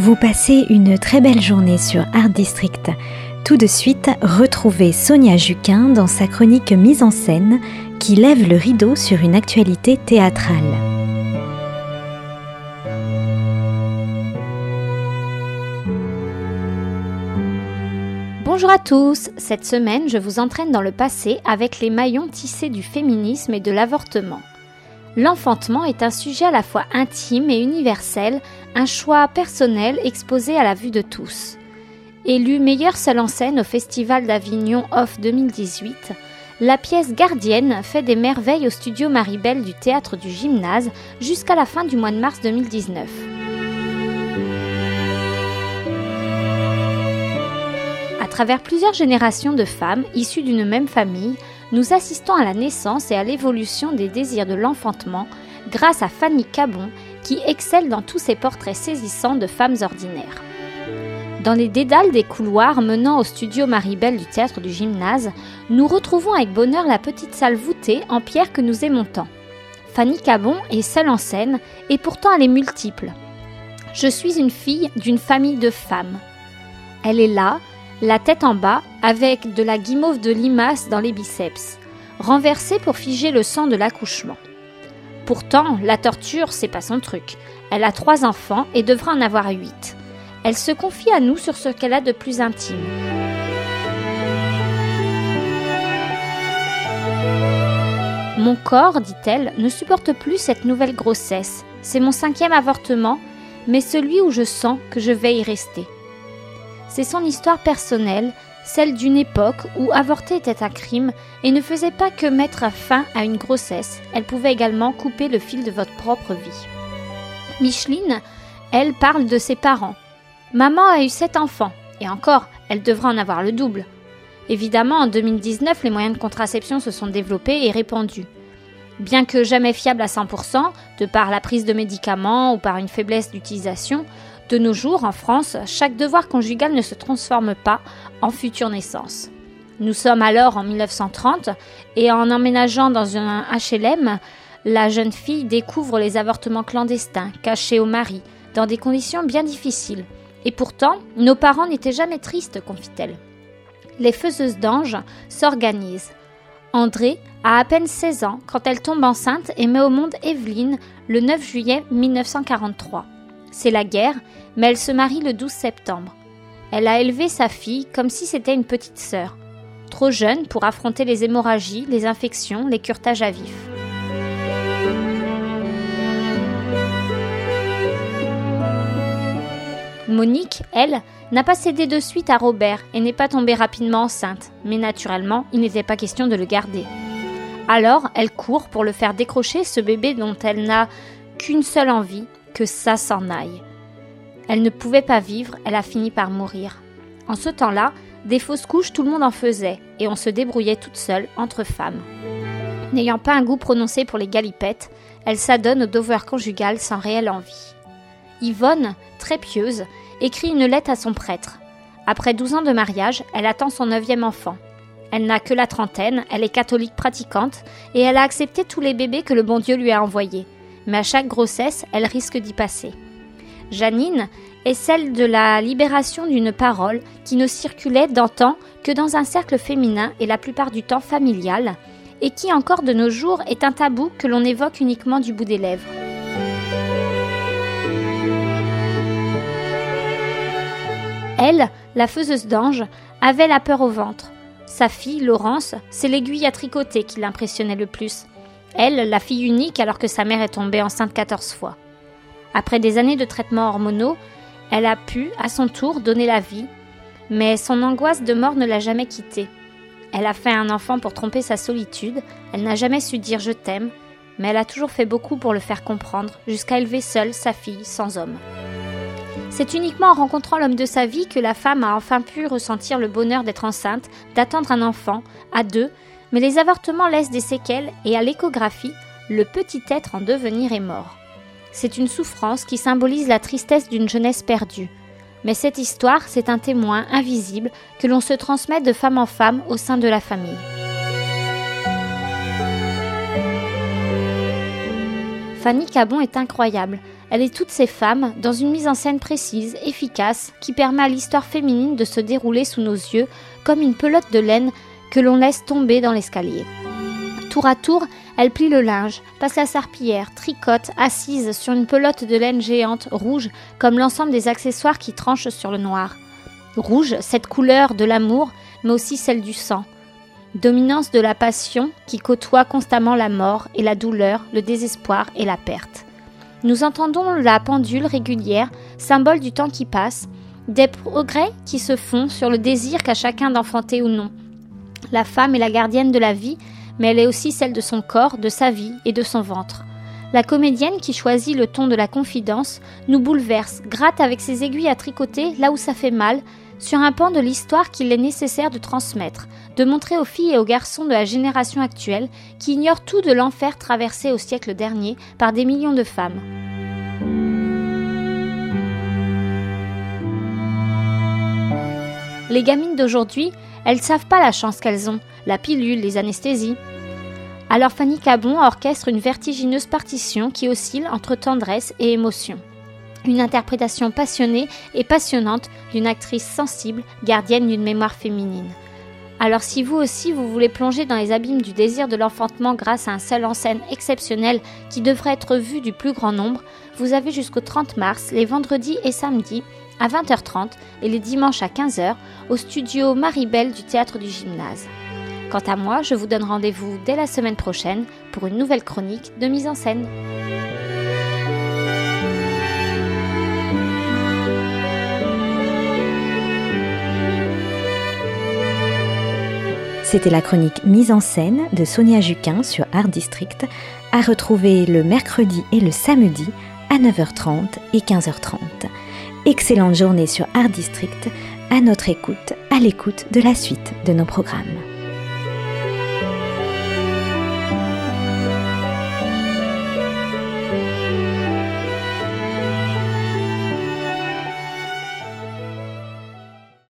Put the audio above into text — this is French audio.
Vous passez une très belle journée sur Art District. Tout de suite, retrouvez Sonia Juquin dans sa chronique mise en scène qui lève le rideau sur une actualité théâtrale. Bonjour à tous, cette semaine je vous entraîne dans le passé avec les maillons tissés du féminisme et de l'avortement. L'enfantement est un sujet à la fois intime et universel, un choix personnel exposé à la vue de tous. Élu meilleure seule en scène au Festival d'Avignon Off 2018, la pièce Gardienne fait des merveilles au studio Maribel du théâtre du Gymnase jusqu'à la fin du mois de mars 2019. travers plusieurs générations de femmes issues d'une même famille, nous assistons à la naissance et à l'évolution des désirs de l'enfantement grâce à Fanny Cabon qui excelle dans tous ses portraits saisissants de femmes ordinaires. Dans les dédales des couloirs menant au studio Maribel du théâtre du gymnase, nous retrouvons avec bonheur la petite salle voûtée en pierre que nous aimons tant. Fanny Cabon est seule en scène et pourtant elle est multiple. Je suis une fille d'une famille de femmes. Elle est là, la tête en bas, avec de la guimauve de limace dans les biceps, renversée pour figer le sang de l'accouchement. Pourtant, la torture, c'est pas son truc. Elle a trois enfants et devra en avoir huit. Elle se confie à nous sur ce qu'elle a de plus intime. Mon corps, dit-elle, ne supporte plus cette nouvelle grossesse. C'est mon cinquième avortement, mais celui où je sens que je vais y rester. C'est son histoire personnelle, celle d'une époque où avorter était un crime et ne faisait pas que mettre fin à une grossesse, elle pouvait également couper le fil de votre propre vie. Micheline, elle parle de ses parents. Maman a eu sept enfants, et encore, elle devra en avoir le double. Évidemment, en 2019, les moyens de contraception se sont développés et répandus. Bien que jamais fiables à 100%, de par la prise de médicaments ou par une faiblesse d'utilisation, de nos jours, en France, chaque devoir conjugal ne se transforme pas en future naissance. Nous sommes alors en 1930 et en emménageant dans un HLM, la jeune fille découvre les avortements clandestins, cachés au mari, dans des conditions bien difficiles. Et pourtant, nos parents n'étaient jamais tristes, confie-t-elle. Les faiseuses d'anges s'organisent. André a à peine 16 ans quand elle tombe enceinte et met au monde Evelyne le 9 juillet 1943. C'est la guerre, mais elle se marie le 12 septembre. Elle a élevé sa fille comme si c'était une petite sœur, trop jeune pour affronter les hémorragies, les infections, les curetages à vif. Monique, elle, n'a pas cédé de suite à Robert et n'est pas tombée rapidement enceinte, mais naturellement, il n'était pas question de le garder. Alors, elle court pour le faire décrocher ce bébé dont elle n'a qu'une seule envie, que ça s'en aille. Elle ne pouvait pas vivre, elle a fini par mourir. En ce temps-là, des fausses couches, tout le monde en faisait, et on se débrouillait toute seule, entre femmes. N'ayant pas un goût prononcé pour les galipettes, elle s'adonne au devoir conjugal sans réelle envie. Yvonne, très pieuse, écrit une lettre à son prêtre. Après 12 ans de mariage, elle attend son neuvième enfant. Elle n'a que la trentaine, elle est catholique pratiquante, et elle a accepté tous les bébés que le bon Dieu lui a envoyés mais à chaque grossesse, elle risque d'y passer. Janine est celle de la libération d'une parole qui ne circulait d'antan que dans un cercle féminin et la plupart du temps familial, et qui encore de nos jours est un tabou que l'on évoque uniquement du bout des lèvres. Elle, la faiseuse d'ange, avait la peur au ventre. Sa fille, Laurence, c'est l'aiguille à tricoter qui l'impressionnait le plus. Elle, la fille unique alors que sa mère est tombée enceinte 14 fois. Après des années de traitements hormonaux, elle a pu, à son tour, donner la vie, mais son angoisse de mort ne l'a jamais quittée. Elle a fait un enfant pour tromper sa solitude, elle n'a jamais su dire je t'aime, mais elle a toujours fait beaucoup pour le faire comprendre, jusqu'à élever seule sa fille sans homme. C'est uniquement en rencontrant l'homme de sa vie que la femme a enfin pu ressentir le bonheur d'être enceinte, d'attendre un enfant, à deux, mais les avortements laissent des séquelles et à l'échographie, le petit être en devenir est mort. C'est une souffrance qui symbolise la tristesse d'une jeunesse perdue. Mais cette histoire, c'est un témoin invisible que l'on se transmet de femme en femme au sein de la famille. Fanny Cabon est incroyable. Elle est toutes ces femmes dans une mise en scène précise, efficace, qui permet à l'histoire féminine de se dérouler sous nos yeux comme une pelote de laine que l'on laisse tomber dans l'escalier. Tour à tour, elle plie le linge, passe la serpillière, tricote, assise sur une pelote de laine géante, rouge, comme l'ensemble des accessoires qui tranchent sur le noir. Rouge, cette couleur de l'amour, mais aussi celle du sang. Dominance de la passion qui côtoie constamment la mort et la douleur, le désespoir et la perte. Nous entendons la pendule régulière, symbole du temps qui passe, des progrès qui se font sur le désir qu'a chacun d'enfanter ou non. La femme est la gardienne de la vie, mais elle est aussi celle de son corps, de sa vie et de son ventre. La comédienne qui choisit le ton de la confidence nous bouleverse, gratte avec ses aiguilles à tricoter là où ça fait mal, sur un pan de l'histoire qu'il est nécessaire de transmettre, de montrer aux filles et aux garçons de la génération actuelle qui ignorent tout de l'enfer traversé au siècle dernier par des millions de femmes. Les gamines d'aujourd'hui, elles savent pas la chance qu'elles ont, la pilule, les anesthésies. Alors Fanny Cabon orchestre une vertigineuse partition qui oscille entre tendresse et émotion une interprétation passionnée et passionnante d'une actrice sensible, gardienne d'une mémoire féminine. Alors si vous aussi vous voulez plonger dans les abîmes du désir de l'enfantement grâce à un seul en scène exceptionnel qui devrait être vu du plus grand nombre, vous avez jusqu'au 30 mars, les vendredis et samedis, à 20h30 et les dimanches à 15h, au studio Maribel du théâtre du gymnase. Quant à moi, je vous donne rendez-vous dès la semaine prochaine pour une nouvelle chronique de mise en scène. C'était la chronique mise en scène de Sonia Juquin sur Art District, à retrouver le mercredi et le samedi à 9h30 et 15h30. Excellente journée sur Art District, à notre écoute, à l'écoute de la suite de nos programmes.